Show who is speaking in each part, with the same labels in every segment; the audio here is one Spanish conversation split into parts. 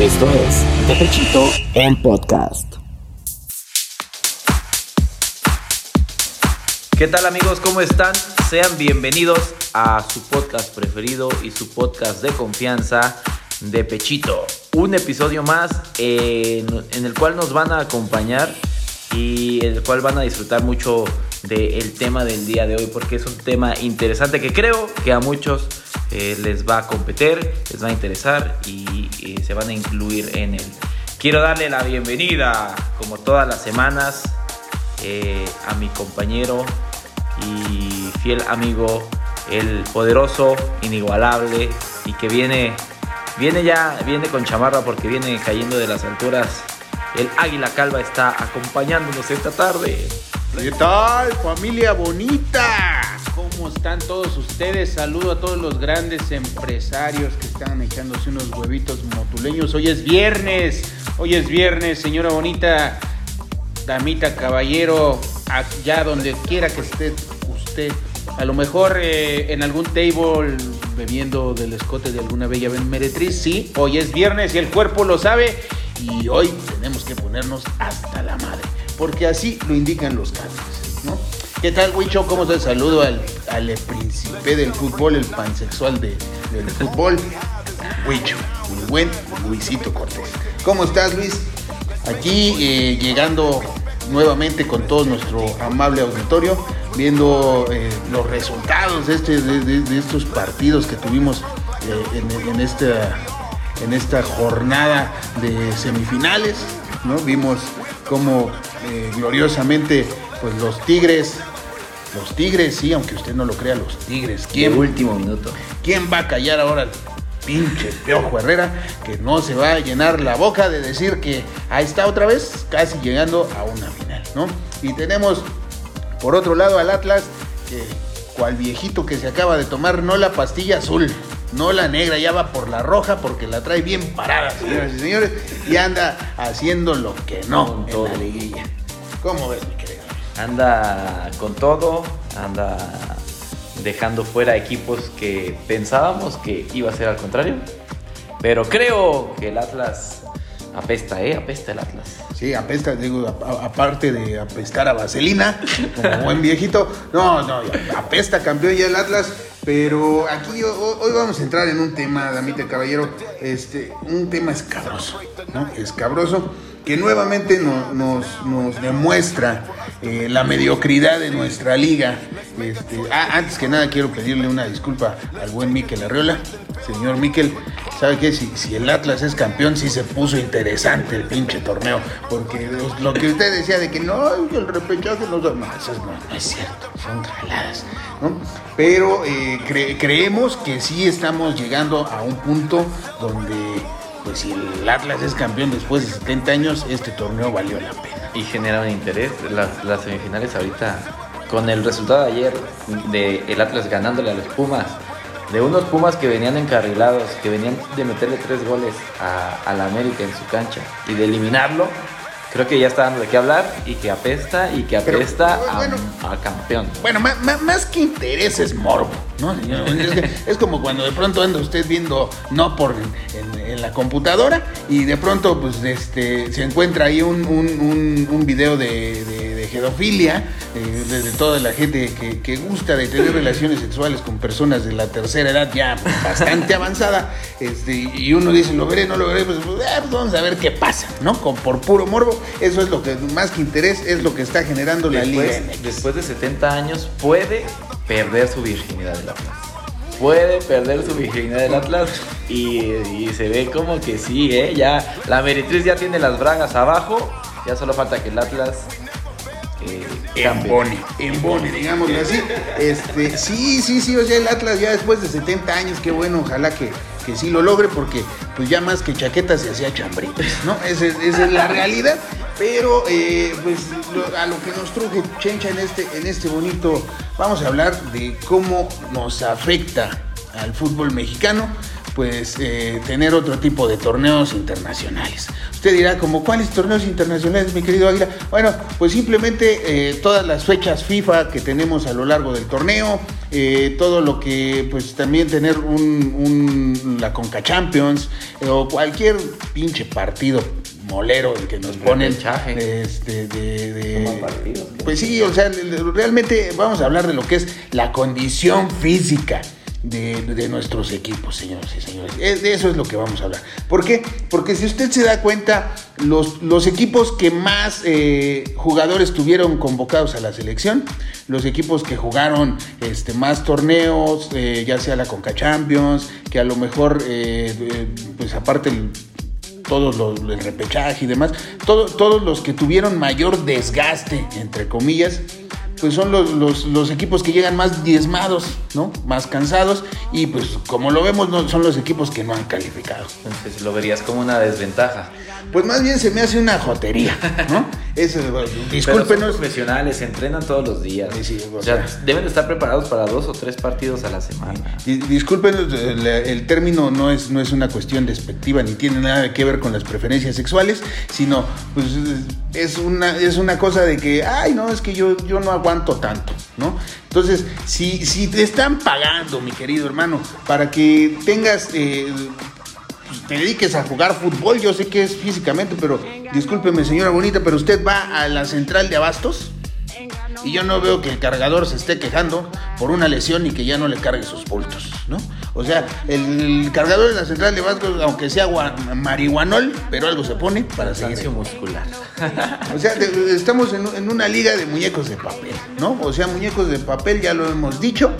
Speaker 1: Esto es Pechito en podcast.
Speaker 2: ¿Qué tal amigos? ¿Cómo están? Sean bienvenidos a su podcast preferido y su podcast de confianza de Pechito. Un episodio más en, en el cual nos van a acompañar y en el cual van a disfrutar mucho del tema del día de hoy porque es un tema interesante que creo que a muchos eh, les va a competir, les va a interesar y, y se van a incluir en él. Quiero darle la bienvenida, como todas las semanas, eh, a mi compañero y fiel amigo, el poderoso, inigualable y que viene, viene ya, viene con chamarra porque viene cayendo de las alturas. El Águila Calva está acompañándonos esta tarde.
Speaker 3: ¿Qué tal, familia bonita? ¿Cómo están todos ustedes? Saludo a todos los grandes empresarios que están echándose unos huevitos motuleños. Hoy es viernes, hoy es viernes, señora bonita, damita, caballero, allá donde quiera que esté usted. A lo mejor eh, en algún table bebiendo del escote de alguna bella meretriz, sí, hoy es viernes y el cuerpo lo sabe y hoy tenemos que ponernos hasta la madre, porque así lo indican los cánones, ¿no? ¿Qué tal, Huicho? ¿Cómo te saludo al, al príncipe del fútbol, el pansexual de, del fútbol? Huicho, el buen Luisito Cortés. ¿Cómo estás, Luis? Aquí eh, llegando nuevamente con todo nuestro amable auditorio, viendo eh, los resultados de, este, de, de- de estos partidos que tuvimos eh, en, en esta, en esta jornada de semifinales. ¿no? Vimos cómo eh, gloriosamente pues, los Tigres, los Tigres, sí, aunque usted no lo crea, los Tigres, ¿quién,
Speaker 2: último minuto.
Speaker 3: ¿Quién va a callar ahora al pinche Piojo Herrera? Que no se va a llenar la boca de decir que ahí está otra vez, casi llegando a una final, ¿no? Y tenemos por otro lado al Atlas, que cual viejito que se acaba de tomar, no la pastilla azul, no la negra, ya va por la roja porque la trae bien parada, señoras y señores, y anda haciendo lo que no
Speaker 2: Con
Speaker 3: en
Speaker 2: todo.
Speaker 3: la liguilla. ¿Cómo ves, mi querido?
Speaker 2: Anda con todo, anda dejando fuera equipos que pensábamos que iba a ser al contrario. Pero creo que el Atlas apesta, ¿eh? Apesta el Atlas.
Speaker 3: Sí, apesta, digo, aparte de apestar a vaselina, como buen viejito. No, no, apesta campeón ya el Atlas. Pero aquí ho- hoy vamos a entrar en un tema, damita caballero, este, un tema escabroso, ¿no? Escabroso, que nuevamente no- nos, nos demuestra eh, la mediocridad de nuestra liga. Este, ah, antes que nada quiero pedirle una disculpa al buen Miquel Arriola. Señor Miquel, ¿sabe qué? Si, si el Atlas es campeón, sí se puso interesante el pinche torneo. Porque lo, que usted decía de que no, el repechaje no... No, no, no es cierto, son jaladas, ¿no? Pero eh, cre- creemos que sí estamos llegando a un punto donde, pues si el Atlas es campeón después de 70 años, este torneo valió la pena.
Speaker 2: Y genera un interés. Las, semifinales ahorita, con el resultado de ayer de el Atlas ganándole a los Pumas, de unos Pumas que venían encarrilados, que venían de meterle tres goles a la América en su cancha y de eliminarlo, creo que ya está dando de qué hablar y que apesta y que
Speaker 3: Pero,
Speaker 2: apesta
Speaker 3: bueno.
Speaker 2: a, a campeón.
Speaker 3: Bueno, ma- ma- más, que interés es morbo, ¿no? Es, como cuando de pronto anda usted viendo no por en, en- en la computadora y de pronto pues este se encuentra ahí un, un- un- un video de, de, de gedofilia eh, de, toda la gente que, que gusta de tener relaciones sexuales con personas de la tercera edad ya bastante avanzada este, y uno dice lo veré, no lo veré, pues, pues, eh, pues, vamos a ver qué pasa, ¿no? Con, por puro morbo, eso es lo que más que interés es lo que está generando la
Speaker 2: Después, después de 70 años puede perder su virginidad del Atlas. Puede perder su virginidad del Atlas y, y se ve como que sí, ¿eh? Ya la Meretriz ya tiene las bragas abajo, ya solo falta que el Atlas.
Speaker 3: Embone, embone, digámoslo así. Este, sí, sí, sí, o sea, el Atlas ya después de 70 años, qué bueno, ojalá que, que sí lo logre, porque pues ya más que chaquetas se hacía chambritas, ¿no? Esa es, esa es la realidad. Pero eh, pues lo- a lo que nos truje Chencha en este, en este bonito, vamos a hablar de cómo nos afecta al fútbol mexicano. Pues eh, tener otro tipo de torneos internacionales. Usted dirá, como cuáles torneos internacionales, mi querido Águila? Bueno, pues simplemente eh, todas las fechas FIFA que tenemos a lo largo del torneo, eh, todo lo que, pues también tener un, la Conca Champions o cualquier pinche partido molero el que nos ponen este, de, de, pues sí o sea realmente vamos a hablar de lo que es la condición física de, nuestros equipos, señores y señores. De eso es lo que vamos a hablar. ¿Por qué? Porque si usted se da cuenta, los, los equipos que más eh, jugadores tuvieron convocados a la selección, los equipos que jugaron este, más torneos, eh, ya sea la Conca Champions, que a lo mejor, eh, pues aparte todos los, el repechaje y demás, todos los que tuvieron mayor desgaste, entre comillas, pues son los, los, equipos que llegan más diezmados, ¿no? Más cansados y pues como lo vemos no, son los equipos que no han calificado.
Speaker 2: Entonces lo verías como una desventaja.
Speaker 3: Pues más bien se me hace una jotería, ¿no?
Speaker 2: Eso, discúlpenos. profesionales, entrenan todos los días. o, sea, deben de estar preparados para dos o tres partidos a la semana.
Speaker 3: Discúlpenos, el, término no es, no es una cuestión despectiva ni tiene nada que ver con las preferencias sexuales, sino pues es una, es una cosa de que, ay, no, es que yo, yo no aguanto tanto, ¿no? Entonces, si, si te están pagando, mi querido hermano, para que tengas... Eh, te dediques a jugar fútbol, yo sé que es físicamente, pero discúlpeme señora bonita, pero usted va a la central de abastos y yo no veo que el cargador se esté quejando por una lesión y que ya no le cargue sus bultos, ¿no? O sea, el, cargador de la central de abastos, aunque sea marihuanol, pero algo se pone para seguir.
Speaker 2: muscular.
Speaker 3: O sea, estamos en, en una liga de muñecos de papel, ¿no? O sea, muñecos de papel, ya lo hemos dicho,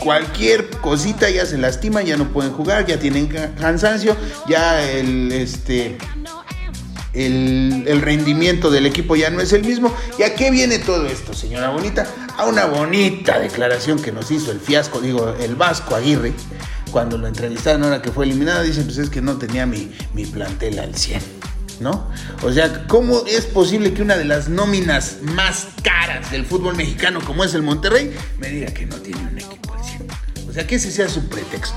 Speaker 3: cualquier cosita ya se lastima, ya no pueden jugar, ya tienen cansancio, ya el este el, rendimiento del equipo ya no es el mismo. ¿Y a qué viene todo esto, señora Bonita? A una bonita declaración que nos hizo el fiasco, digo, el Vasco Aguirre, cuando lo entrevistaron ahora que fue eliminada, dice, pues es que no tenía mi, mi plantel al 100. ¿No? O sea, ¿cómo es posible que una de las nóminas más caras del fútbol mexicano, como es el Monterrey, me diga que no tiene un equipo? O sea, que ese sea su pretexto.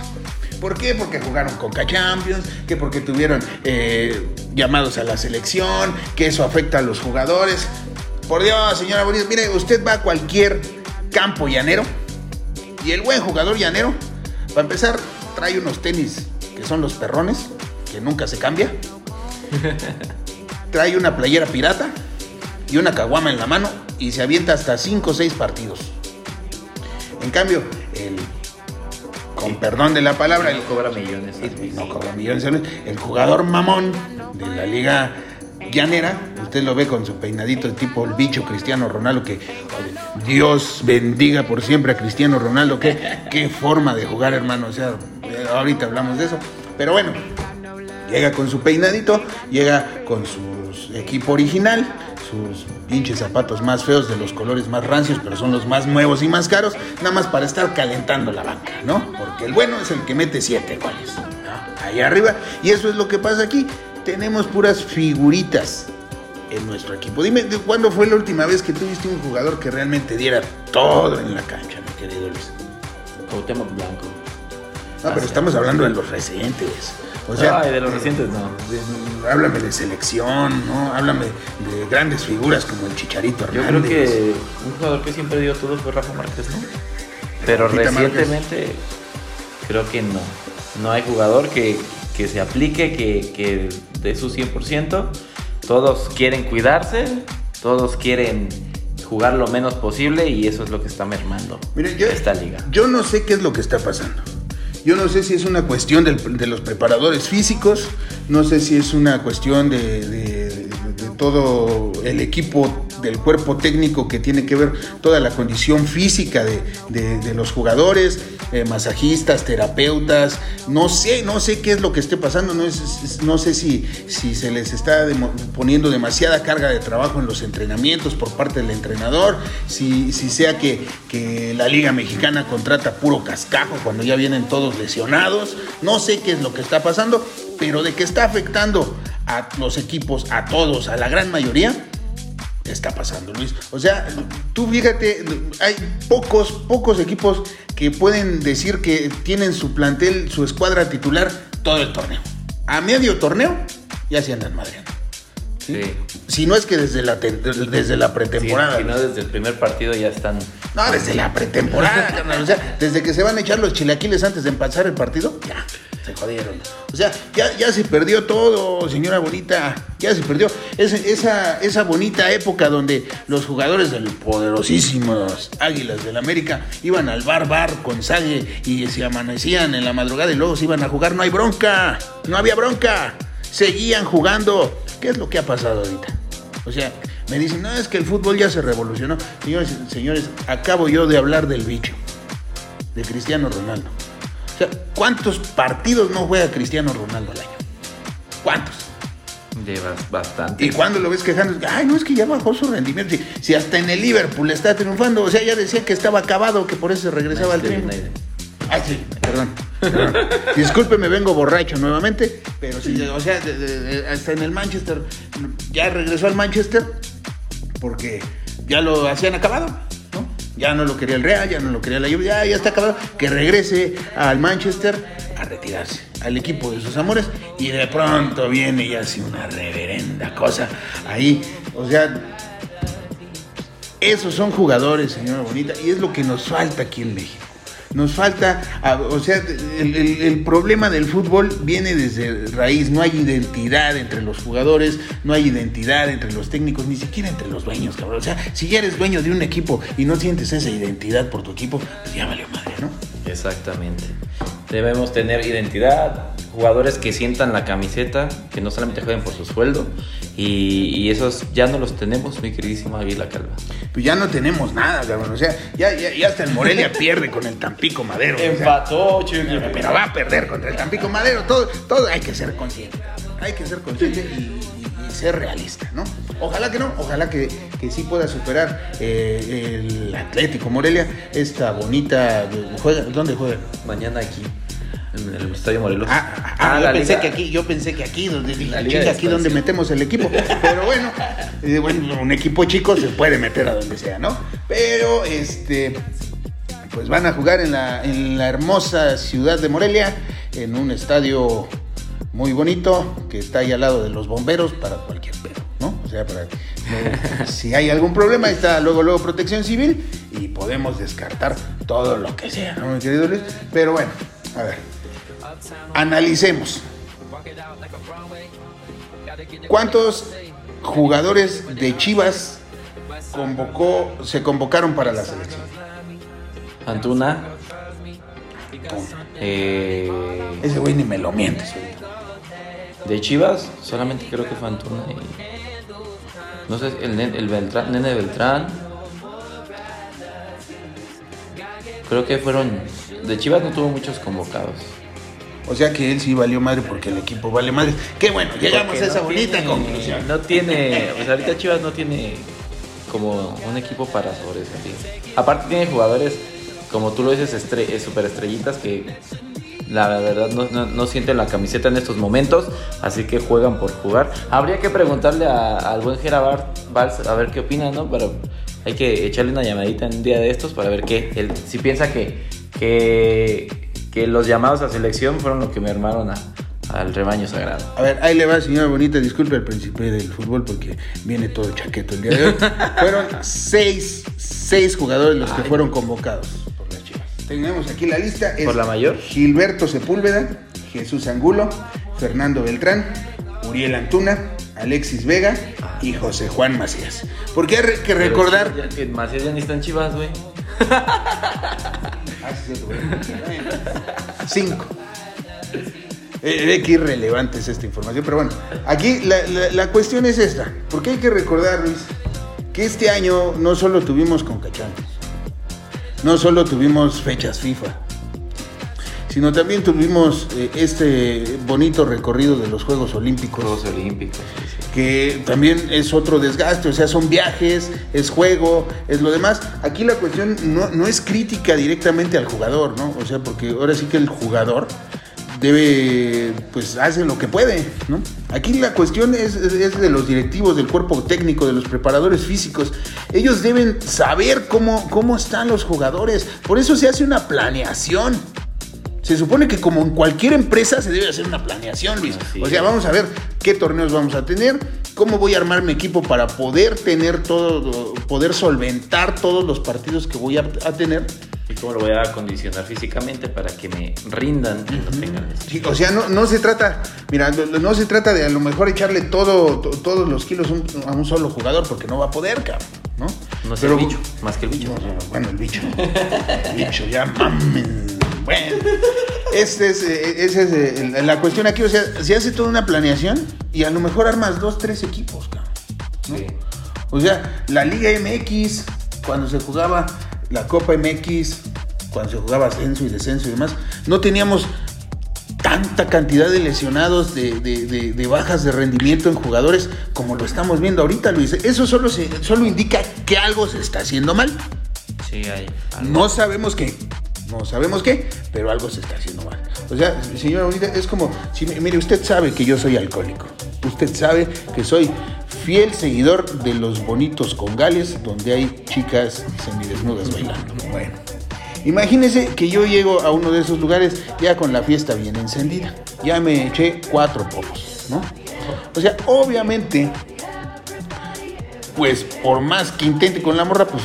Speaker 3: ¿Por qué? Porque jugaron Conca Champions, que porque tuvieron eh, llamados a la selección, que eso afecta a los jugadores. Por Dios, señora Bonita, mire, usted va a cualquier campo llanero y el buen jugador llanero, para empezar, trae unos tenis que son los perrones, que nunca se cambia. trae una playera pirata y una caguama en la mano y se avienta hasta 5 o 6 partidos. En cambio, el con perdón de la palabra.
Speaker 2: No cobra millones.
Speaker 3: no cobra millones. El jugador mamón de la liga llanera, usted lo ve con su peinadito tipo el bicho Cristiano Ronaldo, que Dios bendiga por siempre a Cristiano Ronaldo, qué, qué forma de jugar hermano, o sea, ahorita hablamos de eso, pero bueno, llega con su peinadito, llega con su equipo original, sus pinches zapatos más feos, de los colores más rancios, pero son los más nuevos y más caros, nada más para estar calentando la banca, ¿no? Porque el bueno es el que mete siete goles, Ahí arriba. Y eso es lo que pasa aquí. Tenemos puras figuritas en nuestro equipo. Dime, ¿cuándo fue la última vez que tuviste un jugador que realmente diera todo en la cancha, mi querido Luis?
Speaker 2: Cuauhtémoc Blanco.
Speaker 3: No, pero estamos hablando de los recientes.
Speaker 2: O sea, de los recientes no.
Speaker 3: háblame de selección, ¿no? Háblame de grandes figuras como el Chicharito
Speaker 2: Hernández. Yo creo que un jugador que siempre dio todo fue Rafa Márquez, ¿no? Pero recientemente creo que no. No hay jugador que, se aplique, que, que dé su 100%. Todos quieren cuidarse, todos quieren jugar lo menos posible y eso es lo que está mermando esta liga.
Speaker 3: Yo no sé qué es lo que está pasando. Yo no sé si es una cuestión de los preparadores físicos, no sé si es una cuestión de, todo el equipo del cuerpo técnico que tiene que ver toda la condición física de, los jugadores, eh, masajistas, terapeutas, no sé, no sé qué es lo que esté pasando, no, no sé si, si se les está poniendo demasiada carga de trabajo en los entrenamientos por parte del entrenador, si, si sea que, que la Liga Mexicana contrata puro cascajo cuando ya vienen todos lesionados, no sé qué es lo que está pasando, pero de que está afectando a los equipos, a todos, a la gran mayoría, está pasando, Luis. O sea, tú fíjate, hay pocos, pocos equipos que pueden decir que tienen su plantel, su escuadra titular todo el torneo. A medio torneo ya se andan madreando.
Speaker 2: Sí.
Speaker 3: Si no es que desde la, desde la
Speaker 2: Sí,
Speaker 3: pretemporada.
Speaker 2: si no, desde el primer partido ya están.
Speaker 3: No, desde la pretemporada. O sea, desde que se van a echar los chilaquiles antes de empezar el partido, ya, se. O sea, ya, ya se perdió todo, señora bonita. Ya se perdió. Esa, esa bonita época donde los jugadores del poderosísimos Águilas del América iban al bar bar con sague y se amanecían en la madrugada y luego se iban a jugar. No hay bronca, no había bronca. Seguían jugando. ¿Qué es lo que ha pasado ahorita? O sea, me dicen, no, es que el fútbol ya se revolucionó. Señores, señores, acabo yo de hablar del bicho, de Cristiano Ronaldo. O sea, ¿cuántos partidos no juega Cristiano Ronaldo al año? ¿Cuántos?
Speaker 2: Llevas bastante.
Speaker 3: Y cuando lo ves quejando, ay, no es que ya bajó su rendimiento. Si, si hasta en el Liverpool está triunfando, o sea, ya decía que estaba acabado, que por eso regresaba al.
Speaker 2: United.
Speaker 3: Ay, sí, perdón. perdón. Disculpe, me vengo borracho nuevamente, pero sí, o sea, de- de- de- hasta en el Manchester, ya regresó al Manchester porque ya lo hacían acabado. Ya no lo quería el Real, ya no lo quería la Juve, ya, ya está acabado. Que regrese al Manchester a retirarse, al equipo de sus amores, y de pronto viene y hace una reverenda cosa ahí, o sea, esos son jugadores, señora Bonita, y es lo que nos falta aquí en México. Nos falta, o sea, el problema del fútbol viene desde raíz, no hay identidad entre los jugadores, no hay identidad entre los técnicos, ni siquiera entre los dueños, cabrón. O sea, si ya eres dueño de un equipo y no sientes esa identidad por tu equipo, pues ya valió madre, ¿no?
Speaker 2: Exactamente. Debemos tener identidad, jugadores que sientan la camiseta, que no solamente jueguen por su sueldo, y, y esos ya no los tenemos, mi queridísima Águila Calva.
Speaker 3: Pues ya no tenemos nada, cabrón. O sea, ya, ya, ya hasta el Morelia pierde con el Tampico Madero. o sea.
Speaker 2: Empató, chico.
Speaker 3: Pero va a perder contra el Tampico Madero. Todo, todo hay que ser consciente. Hay que ser consciente y, y- y ser realista, ¿no? Ojalá que no, ojalá que, que sí pueda superar eh, el Atlético Morelia esta bonita. Juega, ¿Dónde juega?
Speaker 2: Mañana aquí, en el Estadio Morelos.
Speaker 3: Ah, ah, ah, yo pensé
Speaker 2: liga-
Speaker 3: que aquí, yo pensé que aquí, donde dije,
Speaker 2: La liga
Speaker 3: "Chinga,
Speaker 2: de
Speaker 3: aquí donde
Speaker 2: expansión".
Speaker 3: metemos el equipo. Pero bueno, bueno, un equipo chico se puede meter a donde sea, ¿no? Pero este pues van a jugar en la, en la hermosa ciudad de Morelia, en un estadio muy bonito, que está ahí al lado de los bomberos para cualquier pedo, ¿no? O sea, para si hay algún problema, ahí está luego, luego protección civil y podemos descartar todo lo que sea, ¿no, mi querido Luis? Pero bueno, a ver, analicemos. ¿Cuántos jugadores de Chivas convocó, se convocaron para la selección?
Speaker 2: Antuna. eh,
Speaker 3: Ese güey ni me lo mientes.
Speaker 2: de Chivas, solamente creo que fue Antuna. y- no sé, el, el Beltrán, nene Beltrán. Creo que fueron. De Chivas no tuvo muchos convocados.
Speaker 3: O sea que él sí valió madre porque el equipo vale madre. Qué bueno, llegamos
Speaker 2: Porque
Speaker 3: a esa
Speaker 2: no
Speaker 3: bonita
Speaker 2: tiene-
Speaker 3: conclusión.
Speaker 2: No tiene, o sea, ahorita Chivas no tiene como un equipo para sobresalir. Aparte tiene jugadores, como tú lo dices, estre eh, superestrellitas que la verdad no, no- no sienten la camiseta en estos momentos, así que juegan por jugar. Habría que preguntarle a- al buen Gerard Valls a ver qué opina, ¿no? Pero hay que echarle una llamadita en un día de estos para ver qué, él, si piensa que, que, que los llamados a selección fueron lo que me armaron a- al rebaño sagrado.
Speaker 3: A ver, ahí le va, señora bonita. Disculpe al príncipe del fútbol porque viene todo chaqueto el día de hoy. Fueron seis, seis jugadores los que fueron convocados por las Chivas. Tenemos aquí la lista. Es
Speaker 2: ¿Por la mayor?
Speaker 3: Gilberto Sepúlveda, Jesús Angulo, Fernando Beltrán, Uriel Antuna, Alexis Vega y José Juan Macías. Porque hay que recordar...
Speaker 2: Macías ya ni está en Chivas, güey.
Speaker 3: Ah, sí, güey. Cinco. Eh, Ve que irrelevante es esta información, pero bueno, aquí la, la- cuestión es esta, porque hay que recordar, Luis, que este año no solo tuvimos concachantes, no solo tuvimos fechas FIFA, sino también tuvimos eh, este bonito recorrido de los Juegos Olímpicos
Speaker 2: Juegos Olímpicos. sí,
Speaker 3: que también es otro desgaste, o sea, son viajes, es juego, es lo demás. Aquí la cuestión no, no es crítica directamente al jugador, ¿no? O sea, porque ahora sí que el jugador debe, pues hace lo que puede, ¿no? Aquí la cuestión es, es, de los directivos, del cuerpo técnico, de los preparadores físicos. Ellos deben saber cómo, cómo están los jugadores. Por eso se hace una planeación. Se supone que como en cualquier empresa se debe hacer una planeación, Luis. o sea, vamos a ver qué torneos vamos a tener, cómo voy a armar mi equipo para poder tener todo, poder solventar todos los partidos que voy a, tener.
Speaker 2: Y cómo lo voy a acondicionar físicamente para que me rindan y no tengan
Speaker 3: sí, O sea, no, no, se trata, mira, no, se trata de a lo mejor echarle todo, todos los kilos a un solo jugador porque no va a poder, cabrón, ¿no?
Speaker 2: No es el bicho, más que el bicho.
Speaker 3: bueno, el bicho. el bicho, ya mamen. Bueno, esa es, eh, es eh, la cuestión aquí. O sea, se hace toda una planeación y a lo mejor armas dos, tres equipos, cabrón. O sea, la Liga MX, cuando se jugaba la Copa MX, cuando se jugaba ascenso y descenso y demás, no teníamos tanta cantidad de lesionados, de, bajas de rendimiento en jugadores como lo estamos viendo ahorita, Luis. Eso solo, se, solo indica que algo se está haciendo mal.
Speaker 2: Sí, hay.
Speaker 3: No sabemos qué, no sabemos qué, pero algo se está haciendo mal. O sea, señora Bonita, es como, mire, usted sabe que yo soy alcohólico. Usted sabe que soy fiel seguidor de los bonitos congales donde hay chicas semidesnudas bailando. Bueno, imagínese que yo llego a uno de esos lugares ya con la fiesta bien encendida. Ya me eché cuatro porros, ¿no? O sea, obviamente, pues por más que intente con la morra, pues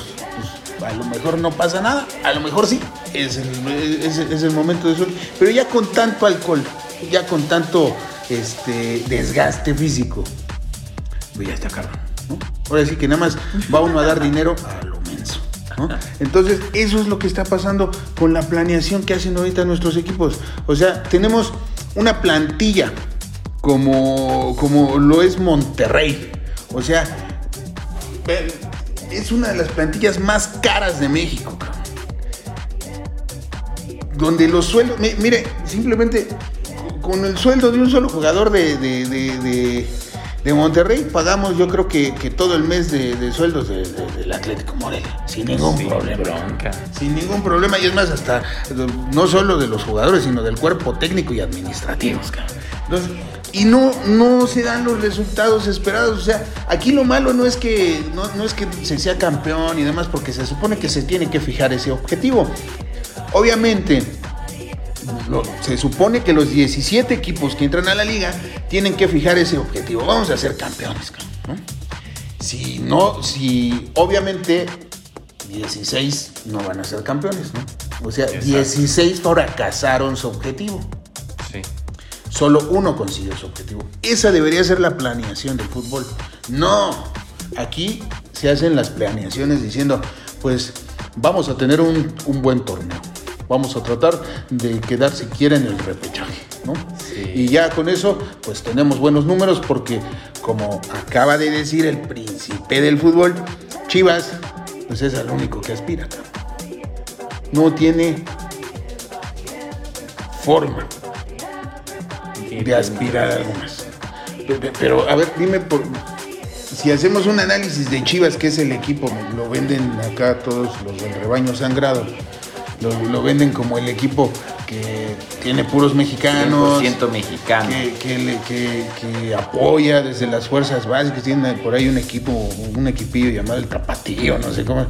Speaker 3: a lo mejor no pasa nada, a lo mejor sí, es el, momento de sol, pero ya con tanto alcohol, ya con tanto este, desgaste físico, pues ya está caro, ¿no? Ahora sí que nada más va uno a dar dinero a lo menso. Entonces, eso es lo que está pasando con la planeación que hacen ahorita nuestros equipos. O sea, tenemos una plantilla como, como lo es Monterrey. O sea, es una de las plantillas más caras de México. Donde los sueldos, mire, simplemente con el sueldo de un solo jugador de, de, Monterrey pagamos yo creo que, todo el mes de, sueldos del Atlético Morelia, sin ningún problema. Sin ningún problema, y es más, hasta no solo de los jugadores, sino del cuerpo técnico y administrativo. Entonces, y no, no se dan los resultados esperados. O sea, aquí lo malo no es que no, es que se sea campeón y demás, porque se supone que se tiene que fijar ese objetivo. Obviamente, se supone que los 17 equipos que entran a la liga tienen que fijar ese objetivo. Vamos a ser campeones, ¿no? Si no, si obviamente 16 no van a ser campeones, ¿no? O sea, 16 fracasaron su objetivo. Sí. Solo uno consiguió su objetivo. Esa debería ser la planeación del fútbol. No, aquí se hacen las planeaciones diciendo, pues vamos a tener un, buen torneo. Vamos a tratar de quedar siquiera en el repechaje, ¿no? Y ya con eso, pues tenemos buenos números porque, como acaba de decir el príncipe del fútbol, Chivas, pues es el único que aspira. No tiene forma de aspirar a algo más. Pero, a ver, dime por, si hacemos un análisis de Chivas, que es el equipo, lo venden acá todos los del rebaño sangrado, lo, venden como el equipo que tiene puros mexicanos,
Speaker 2: mexicano.
Speaker 3: Que, que, apoya desde las fuerzas básicas, tiene por ahí un equipo, un equipillo llamado el Tapatío, no sé cómo,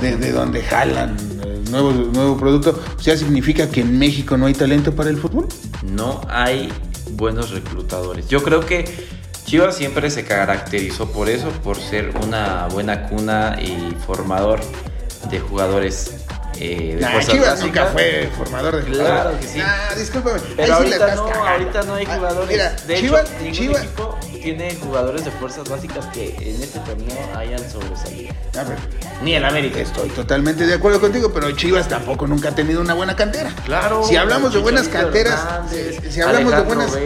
Speaker 3: de, de, donde jalan nuevo, nuevo producto, o sea, significa que en México no hay talento para el fútbol.
Speaker 2: No hay buenos reclutadores. Yo creo que Chivas siempre se caracterizó por eso, por ser una buena cuna y formador de jugadores eh, de
Speaker 3: nah, Chivas nunca fue formador de jugadores.
Speaker 2: Claro que sí.
Speaker 3: Nah, discúlpame.
Speaker 2: Pero ahorita, no, ahorita no hay ah, jugadores. Mira, de Chivas, hecho, Chivas, equipo tiene jugadores de fuerzas básicas que en este torneo hayan sobresalido. A ver, Ni el América.
Speaker 3: Estoy totalmente de acuerdo contigo, pero Chivas tampoco nunca ha tenido una buena cantera.
Speaker 2: Claro.
Speaker 3: Si hablamos de buenas canteras, si, hablamos de buenas,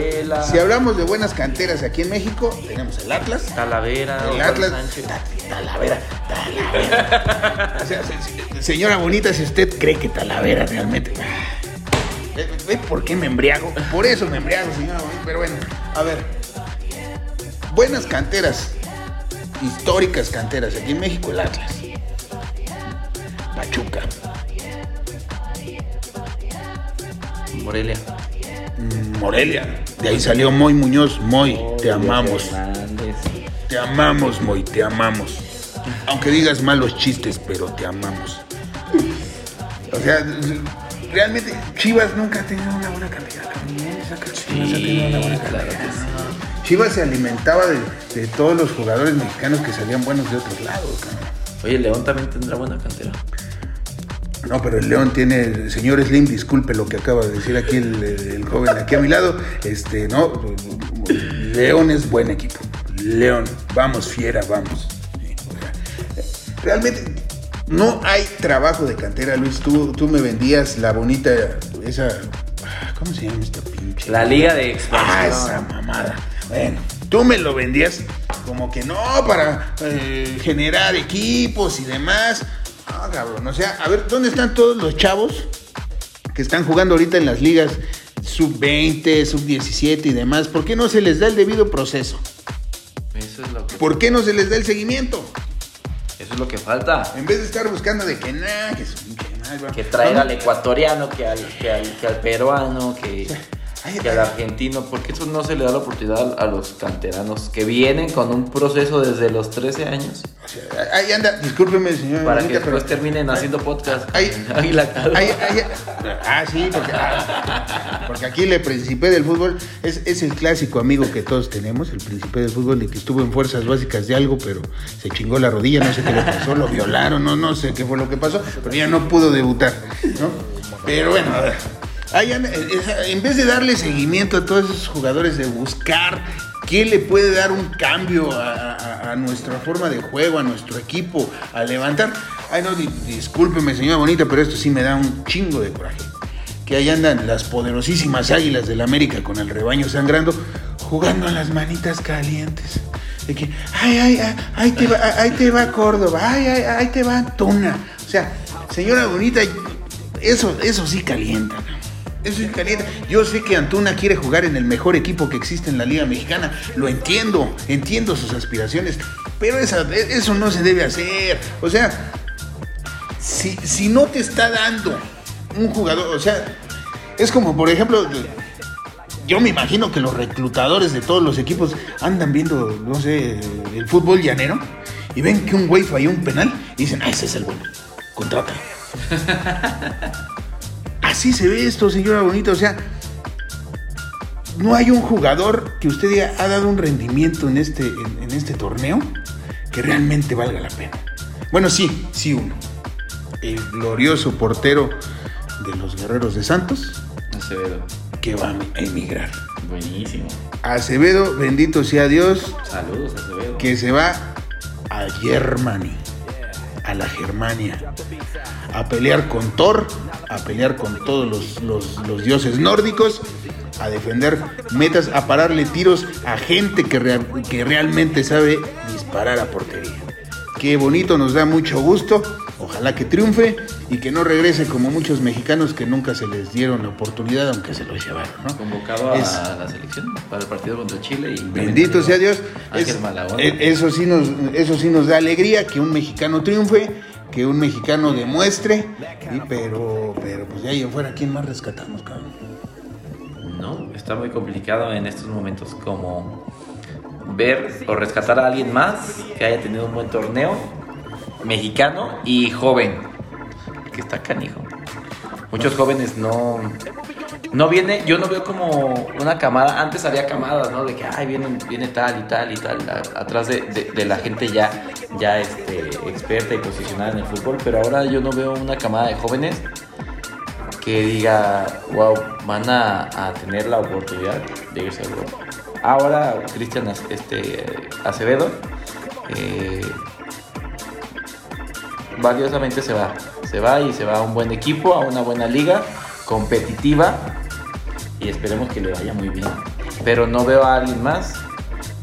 Speaker 3: si hablamos de buenas canteras aquí en México, tenemos el Atlas,
Speaker 2: Talavera,
Speaker 3: el Atlas, Talavera, Talavera. o sea, señora bonita, si usted cree que Talavera realmente ¿Ve por qué me embriago? Por eso me embriago, señora bonita. Pero bueno, a ver buenas canteras, históricas canteras. Aquí en México el Atlas, Pachuca,
Speaker 2: Morelia.
Speaker 3: Mm, Morelia. De ahí salió Moy Muñoz. Moy, te amamos.
Speaker 2: Hernández.
Speaker 3: Te amamos, Moy, te amamos. Aunque digas malos chistes, pero te amamos. O sea, realmente Chivas nunca ha tenido una buena cantidad. Chivas ha tenido una buena
Speaker 2: claro
Speaker 3: cantidad.
Speaker 2: que sí.
Speaker 3: Chivas se alimentaba de, de todos los jugadores mexicanos que salían buenos de otros lados. cabrón.
Speaker 2: Oye, León también tendrá buena cantera.
Speaker 3: No, pero el León tiene, señor Slim, disculpe lo que acaba de decir aquí el, el joven aquí a mi lado. Este, no, León es buen equipo. León, vamos, fiera, vamos. Sí, o sea, realmente no hay trabajo de cantera, Luis. Tú, tú me vendías la bonita, esa, ah, ¿cómo se llama esta pinche?
Speaker 2: La liga de
Speaker 3: Ah, esa
Speaker 2: expansión.
Speaker 3: mamada. Bueno, tú me lo vendías como que no, para eh, generar equipos y demás. No, cabrón. O sea, a ver, ¿dónde están todos los chavos que están jugando ahorita en las ligas sub-20, sub-17 y demás? ¿Por qué no se les da el debido proceso?
Speaker 2: Eso es lo que,
Speaker 3: ¿Por qué no se les da el seguimiento?
Speaker 2: eso es lo que falta.
Speaker 3: En vez de estar buscando de que nada, que ¿no?
Speaker 2: al ecuatoriano, que al, que al, que al peruano, que, que al argentino, porque eso no se le da la oportunidad a los canteranos que vienen con un proceso desde los 13 años
Speaker 3: ahí anda, discúlpeme, señor.
Speaker 2: para que después terminen haciendo podcast.
Speaker 3: Ay, ah, sí, porque, ah, porque aquí el príncipe del fútbol es, es el clásico amigo que todos tenemos, el príncipe del fútbol, de que estuvo en fuerzas básicas de algo, pero se chingó la rodilla, no sé qué le pasó, lo violaron, no, no sé qué fue lo que pasó, pero ya no pudo debutar, ¿no? Pero bueno, a ver, ahí anda, eh, en vez de darle seguimiento a todos esos jugadores, de buscar ¿Quién le puede dar un cambio a, nuestra forma de juego, a nuestro equipo, a levantar? Ay, no, di- discúlpeme, señora bonita, pero esto sí me da un chingo de coraje. Que ahí andan las poderosísimas águilas del América con el rebaño sangrando, jugando a las manitas calientes. De que, ay, ay, ay, ahí te va, ahí te va Córdoba, ay, ay, ahí te va Tuna. O sea, señora bonita, eso, eso sí calienta. Eso sí calienta. Yo sé que Antuna quiere jugar en el mejor equipo que existe en la Liga Mexicana. Lo entiendo, entiendo sus aspiraciones. Pero eso no se debe hacer. O sea, si, si no te está dando un jugador, o sea, es como por ejemplo, yo me imagino que los reclutadores de todos los equipos andan viendo, no sé, el fútbol llanero y ven que un güey falló un penal y dicen, ah, ese es el bueno, contrátalo. Así se ve esto, señora Bonita, o sea, no hay un jugador que usted diga ha dado un rendimiento en este, en, en este torneo que realmente valga la pena. Bueno, sí, sí uno. El glorioso portero de los Guerreros de Santos
Speaker 2: Acevedo.
Speaker 3: que va a emigrar.
Speaker 2: Buenísimo.
Speaker 3: Acevedo, bendito sea Dios,
Speaker 2: Saludos, Acevedo.
Speaker 3: que se va a Germany, a la Germania, a pelear con Thor, a pelear con todos los, los- dioses nórdicos, a defender metas, a pararle tiros a gente que, que realmente sabe disparar a portería. Qué bonito, nos da mucho gusto. Ojalá que triunfe y que no regrese como muchos mexicanos que nunca se les dieron la oportunidad, aunque se los llevaron. ¿no?
Speaker 2: Convocado a la selección para el partido contra Chile. Y
Speaker 3: Bendito sea Dios. Es- eh, eso, sí nos, eso sí nos da alegría que un mexicano triunfe, que un mexicano demuestre. pero, pero pues de ahí en fuera, ¿quién más rescatamos, cabrón?
Speaker 2: No, está muy complicado en estos momentos como ver o rescatar a alguien más que haya tenido un buen torneo mexicano y joven, que está canijo. Muchos jóvenes no no viene, yo no veo como una camada, antes había camadas, ¿no? De que ay, viene, viene tal y tal y tal atrás de, de- la gente ya ya este, experta y posicionada en el fútbol, pero ahora yo no veo una camada de jóvenes que diga, wow, van a, a tener la oportunidad de irse a Europa. Ahora Cristian este, Acevedo eh, valiosamente se va. Se va y se va a un buen equipo, a una buena liga, competitiva y esperemos que le vaya muy bien. Pero no veo a alguien más.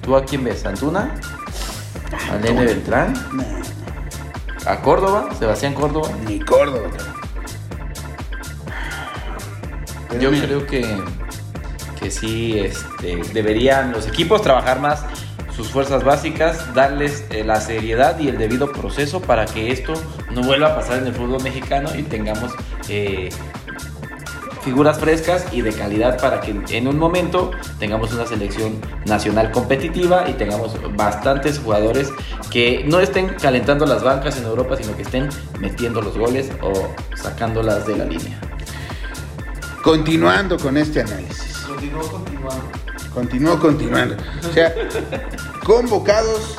Speaker 2: ¿Tú a quién ves? ¿Antuna? ¿A Nene Beltrán? ¿A Córdoba? ¿Sebastián Córdoba?
Speaker 3: Ni Córdoba,
Speaker 2: Yo creo que, que sí este, deberían los equipos trabajar más sus fuerzas básicas, darles eh, la seriedad y el debido proceso para que esto no vuelva a pasar en el fútbol mexicano y tengamos eh, figuras frescas y de calidad para que en un momento tengamos una selección nacional competitiva y tengamos bastantes jugadores que no estén calentando las bancas en Europa, sino que estén metiendo los goles o sacándolas de la línea.
Speaker 3: Continuando con este análisis.
Speaker 2: Continúo continuando.
Speaker 3: Continuó continuando. O sea, convocados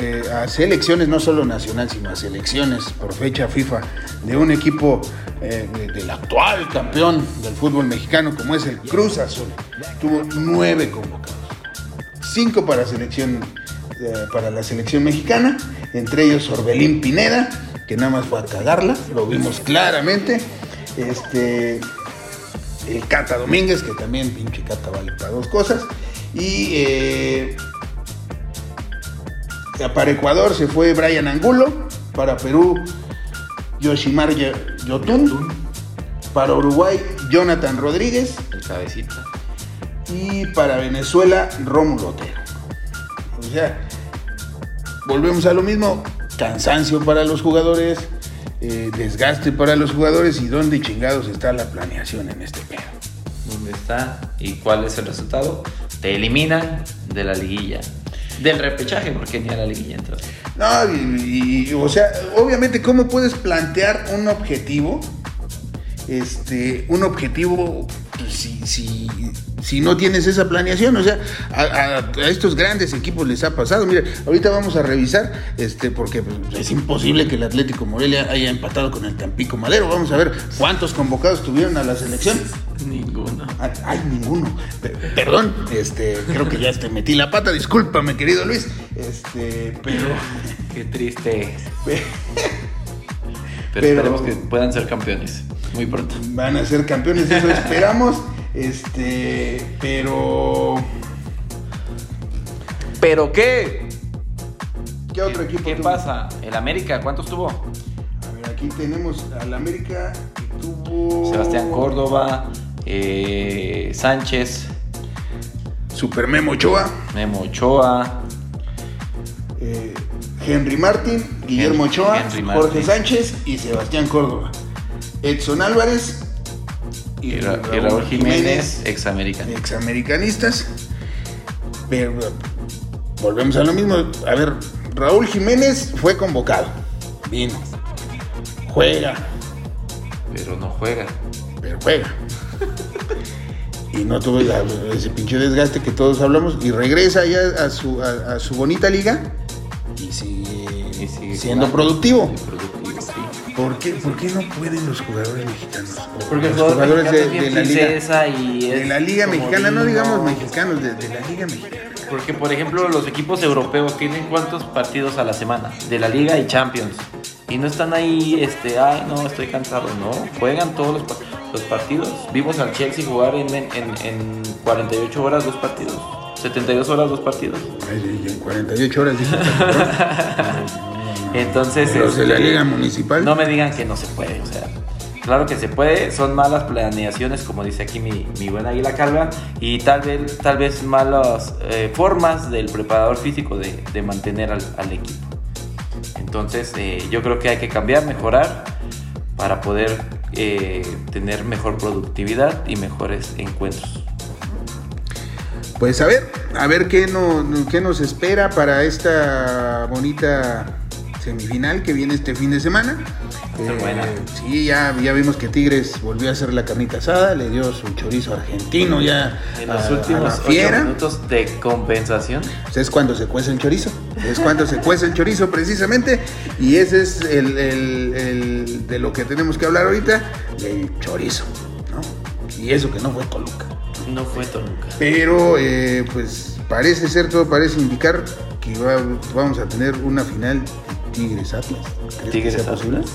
Speaker 3: eh, a selecciones, no solo nacional, sino a selecciones por fecha FIFA de un equipo eh, de- del actual campeón del fútbol mexicano, como es el Cruz Azul. Tuvo nueve convocados. Cinco para, selección, eh, para la selección mexicana, entre ellos Orbelín Pineda, que nada más fue a cagarla, lo vimos claramente. Este, el Cata Domínguez, que también pinche Cata vale para dos cosas. Y eh, para Ecuador se fue Brian Angulo, para Perú Yoshimar Yo- Yotun, para Uruguay Jonathan Rodríguez
Speaker 2: El cabecita.
Speaker 3: y para Venezuela Rómulo Otero. O sea, volvemos a lo mismo, cansancio para los jugadores, eh, desgaste para los jugadores y dónde chingados está la planeación en este pedo.
Speaker 2: ¿Dónde está? ¿Y cuál es el resultado? Te eliminan de la liguilla. Del repechaje, porque ni a la liguilla entras.
Speaker 3: No, y, y- o sea, obviamente, ¿cómo puedes plantear un objetivo? Este, un objetivo si, si, si no tienes esa planeación. O sea, a, a- a estos grandes equipos les ha pasado. Mira, ahorita vamos a revisar, este, porque pues, es imposible que el Atlético Morelia haya empatado con el Tampico Madero. Vamos a ver cuántos convocados tuvieron a la selección.
Speaker 2: Ninguno.
Speaker 3: Ay, ninguno. Pe- Perdón, este, creo que ya te metí la pata, discúlpame, querido Luis. Este, pero.
Speaker 2: Qué triste.
Speaker 3: pe-
Speaker 2: Pero,
Speaker 3: Pero-
Speaker 2: esperemos que puedan ser campeones muy pronto.
Speaker 3: Van a ser campeones, eso esperamos. Este, pero.
Speaker 2: ¿Pero qué?
Speaker 3: ¿Qué otro
Speaker 2: ¿Qué,
Speaker 3: equipo?
Speaker 2: qué
Speaker 3: tuvo?
Speaker 2: pasa? ¿El América cuántos tuvo?
Speaker 3: A ver, aquí tenemos al América que tuvo.
Speaker 2: Sebastián Córdoba, eh, Sánchez,
Speaker 3: Super Memo Ochoa,
Speaker 2: Memo Ochoa,
Speaker 3: eh, Henry Martín, Guillermo
Speaker 2: Henry-
Speaker 3: Ochoa,
Speaker 2: Henry
Speaker 3: Jorge
Speaker 2: Martín.
Speaker 3: Sánchez y Sebastián Córdoba. Edson Álvarez
Speaker 2: y, Ra- y Raúl Jiménez, examericano.
Speaker 3: examericanistas. Pero volvemos a lo mismo. A ver, Raúl Jiménez fue convocado. Vino. Juega,
Speaker 2: Pero no juega.
Speaker 3: pero juega. Y no tuvo ese pinche desgaste que todos hablamos. Y regresa ya a su, a, a su bonita liga. Y sigue,
Speaker 2: Y sigue
Speaker 3: siendo
Speaker 2: jugando.
Speaker 3: productivo. ¿Por qué, ¿Por qué no pueden los jugadores mexicanos?
Speaker 2: Porque
Speaker 3: los
Speaker 2: jugador
Speaker 3: jugadores
Speaker 2: es bien
Speaker 3: la liga.
Speaker 2: y
Speaker 3: De la liga mexicana, no digamos mexicanos, de, de la liga mexicana.
Speaker 2: Porque, por ejemplo, los equipos europeos tienen cuántos partidos a la semana de la Liga y Champions. Y no están ahí, este, ay, no, estoy cansado. No, juegan todos los, los partidos. Vimos al Chelsea jugar en, en, en 48 horas dos partidos. 72 horas dos partidos.
Speaker 3: Ay, En 48 horas.
Speaker 2: Entonces,
Speaker 3: Los de la liga municipal.
Speaker 2: No me digan que no se puede, o sea, claro que se puede, son malas planeaciones, como dice aquí mi, mi buena Águila Calva, y tal vez, tal vez malas eh, formas del preparador físico de, de mantener al, al equipo. Entonces, eh, yo creo que hay que cambiar, mejorar, para poder eh, tener mejor productividad y mejores encuentros.
Speaker 3: Pues a ver, a ver qué, no, qué nos espera para esta bonita semifinal que viene este fin de semana. Eh,
Speaker 2: buena.
Speaker 3: Sí, ya, ya vimos que Tigres volvió a hacer la carnita asada, le dio su chorizo argentino ya
Speaker 2: En
Speaker 3: a-
Speaker 2: los
Speaker 3: a
Speaker 2: últimos ocho minutos de compensación,
Speaker 3: Pues es cuando se cuece el chorizo. Es cuando se cuece el chorizo precisamente. Y ese es el, el- el- de lo que tenemos que hablar ahorita, del chorizo. ¿no? Y eso que no fue Toluca.
Speaker 2: no fue Toluca.
Speaker 3: Pero eh, pues parece ser, todo parece indicar que va- vamos a tener una final Tigres Atlas. ¿Crees que
Speaker 2: ¿Tigres
Speaker 3: sea posible?
Speaker 2: Atlas?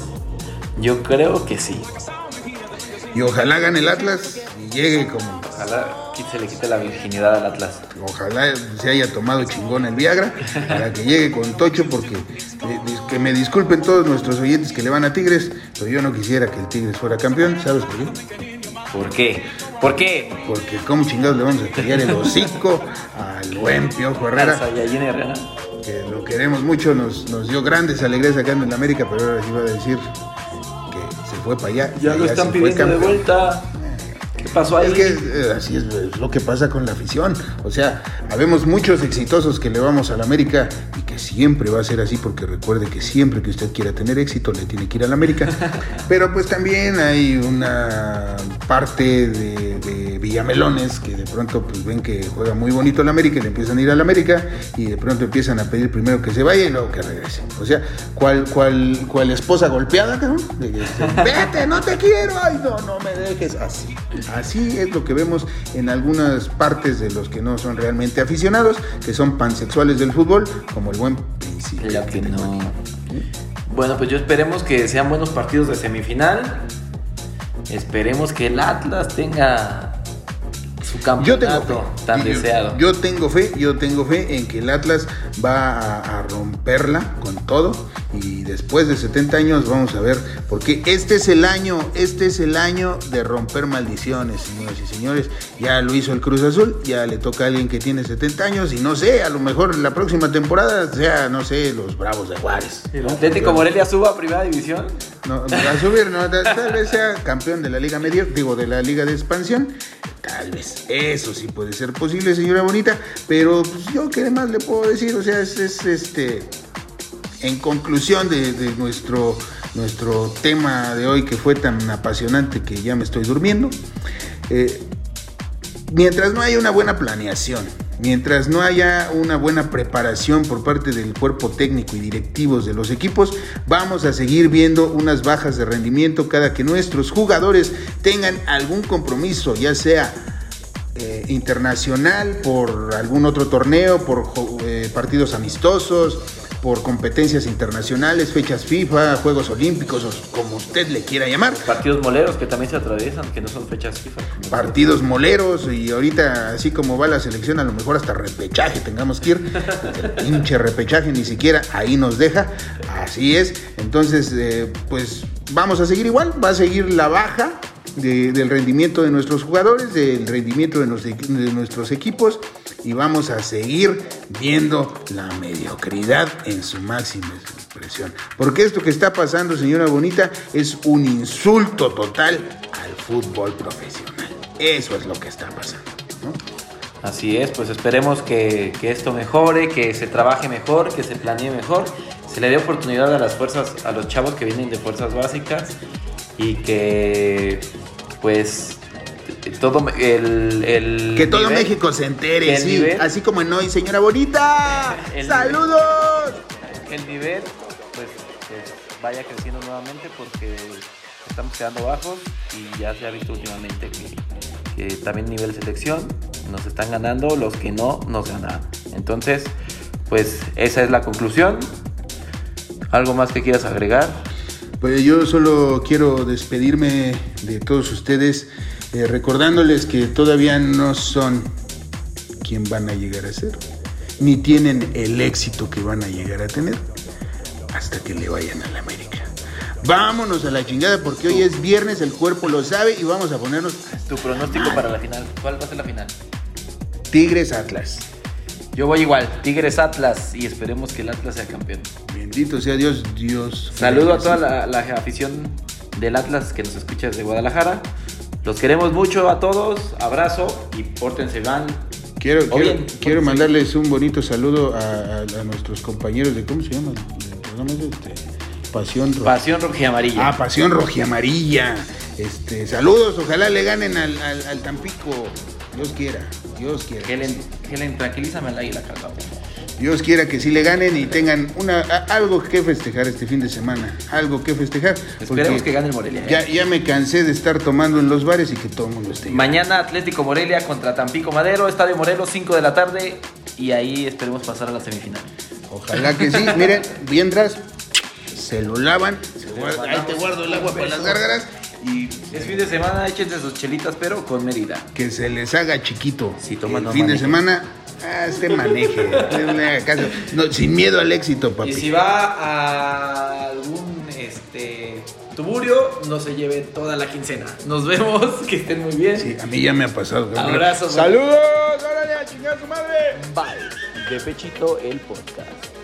Speaker 2: Yo creo que sí.
Speaker 3: Y ojalá gane el Atlas y llegue como.
Speaker 2: Ojalá se le quite la virginidad al Atlas.
Speaker 3: Ojalá se haya tomado chingón el Viagra para que llegue con Tocho, porque eh, que me disculpen todos nuestros oyentes que le van a Tigres, pero yo no quisiera que el Tigres fuera campeón, ¿sabes por qué?
Speaker 2: ¿Por qué? ¿Por qué?
Speaker 3: Porque como chingados le vamos a callar el hocico al buen Piojo Herrera, que lo queremos mucho, nos, nos dio grandes alegrías acá en el América, pero ahora sí va a decir que se fue para allá.
Speaker 2: Ya lo están pidiendo de vuelta. ¿Qué pasó ahí?
Speaker 3: Es que eh, así es, es lo que pasa con la afición. O sea, habemos muchos exitosos que le vamos a la América y que siempre va a ser así porque recuerde que siempre que usted quiera tener éxito le tiene que ir a la América. Pero pues también hay una parte de, de Villamelones que de pronto pues ven que juega muy bonito la América y le empiezan a ir a la América y de pronto empiezan a pedir primero que se vaya y luego que regrese. O sea, cual, cual, cual esposa golpeada, cabrón. De que, Vete, no te quiero. Ay, no, no me dejes. Así. Así es lo que vemos en algunas partes de los que no son realmente aficionados, que son pansexuales del fútbol, como el buen príncipe.
Speaker 2: Ya que no. Bueno, pues yo esperemos que sean buenos partidos de semifinal. Esperemos que el Atlas tenga su
Speaker 3: Yo tengo
Speaker 2: campeonato
Speaker 3: fe.
Speaker 2: tan
Speaker 3: Yo-
Speaker 2: deseado.
Speaker 3: Yo tengo fe, yo tengo fe en que el Atlas va a, a romperla con todo y después de 70 años vamos a ver, porque este es el año, este es el año de romper maldiciones, señores y señores. Ya lo hizo el Cruz Azul, ya le toca a alguien que tiene 70 años y no sé, a lo mejor la próxima temporada sea, no sé, los Bravos de Juárez.
Speaker 2: ¿El Atlético Morelia suba a primera división?
Speaker 3: No, a subir, no, tal, vez sea campeón de la Liga Media, digo, de la Liga de Expansión. Tal vez, eso sí puede ser posible, señora Bonita, pero pues, yo qué más le puedo decir, o sea, es, es, este, en conclusión de, nuestro, nuestro tema de hoy que fue tan apasionante que ya me estoy durmiendo, eh, mientras no haya una buena planeación, mientras no haya una buena preparación por parte del cuerpo técnico y directivos de los equipos, vamos a seguir viendo unas bajas de rendimiento cada que nuestros jugadores tengan algún compromiso, ya sea eh, internacional, por algún otro torneo, por eh, partidos amistosos, por competencias internacionales, fechas FIFA, Juegos Olímpicos, o como usted le quiera llamar.
Speaker 2: Partidos moleros que también se atraviesan, que no son fechas FIFA.
Speaker 3: partidos moleros y ahorita así como va la selección a lo mejor hasta repechaje tengamos que ir. El pinche repechaje ni siquiera ahí nos deja. Así es. Entonces eh, pues vamos a seguir igual. Va a seguir la baja de- del rendimiento de nuestros jugadores del rendimiento de, nuestros equipos y vamos a seguir viendo la mediocridad en su máxima expresión porque esto que está pasando señora bonita es un insulto total al fútbol profesional. Eso es lo que está pasando.
Speaker 2: Así es, pues esperemos que esto mejore, que se trabaje mejor, que se planee mejor, se le dé oportunidad a las fuerzas, a los chavos que vienen de fuerzas básicas y que pues todo el, el
Speaker 3: Que todo
Speaker 2: nivel-
Speaker 3: México se entere, sí.
Speaker 2: nivel-
Speaker 3: Así como en hoy, señora bonita.
Speaker 2: El
Speaker 3: ¡Saludos!
Speaker 2: el nivel pues, pues, vaya creciendo nuevamente porque estamos quedando bajos y ya se ha visto últimamente que, que también nivel selección nos están ganando los que no nos ganan. Entonces, pues esa es la conclusión. ¿Algo más que quieras agregar?
Speaker 3: Pues yo solo quiero despedirme de todos ustedes eh, recordándoles que todavía no son quien van a llegar a ser, ni tienen el éxito que van a llegar a tener hasta que le vayan a la América. Vámonos a la chingada porque hoy es viernes, el cuerpo lo sabe y vamos a ponernos
Speaker 2: Tu pronóstico para la final. ¿Cuál va a ser la final?
Speaker 3: Tigres Atlas.
Speaker 2: Yo voy igual, Tigres Atlas y esperemos que el Atlas sea campeón.
Speaker 3: Bendito sea Dios, Dios.
Speaker 2: Saludo a toda la, la afición del Atlas que nos escucha desde Guadalajara. Los queremos mucho a todos. Abrazo y pórtense van.
Speaker 3: Quiero, quiero,
Speaker 2: bien,
Speaker 3: quiero mandarles un bonito saludo a, a- a nuestros compañeros de, ¿cómo se llama? El programa es este, Pasión Roja.
Speaker 2: Pasión roja y amarilla.
Speaker 3: Ah, Pasión Rojiamarilla. Este, saludos, ojalá le ganen al, al- al Tampico. Dios quiera, Dios quiera.
Speaker 2: Helen, Helen, tranquilízame al acá, cabrón.
Speaker 3: Dios quiera que sí le ganen y tengan una, a- algo que festejar este fin de semana. Algo que festejar.
Speaker 2: Esperemos que gane el Morelia. ¿eh?
Speaker 3: Ya, ya me cansé de estar tomando en los bares y que todo el mundo esté.
Speaker 2: Mañana Atlético Morelia contra Tampico Madero, Estadio Morelos, 5 de la tarde. Y ahí esperemos pasar a la semifinal.
Speaker 3: Ojalá que sí. Miren, mientras se lo lavan, se guarda- ahí te guardo el agua para las gárgaras y
Speaker 2: Es fin de semana, échense sus chelitas, pero con medida.
Speaker 3: que se les haga chiquito.
Speaker 2: Si toman,
Speaker 3: el
Speaker 2: no
Speaker 3: fin de semana, ah, este maneje. no sin miedo al éxito, papi.
Speaker 2: Y si va a algún este tuburio, no se lleve toda la quincena. Nos vemos, que estén muy bien.
Speaker 3: Sí, a mí ya me ha pasado.
Speaker 2: Abrazos,
Speaker 3: Saludos, órale a chingar a su madre.
Speaker 1: Bye. De Pechito el podcast.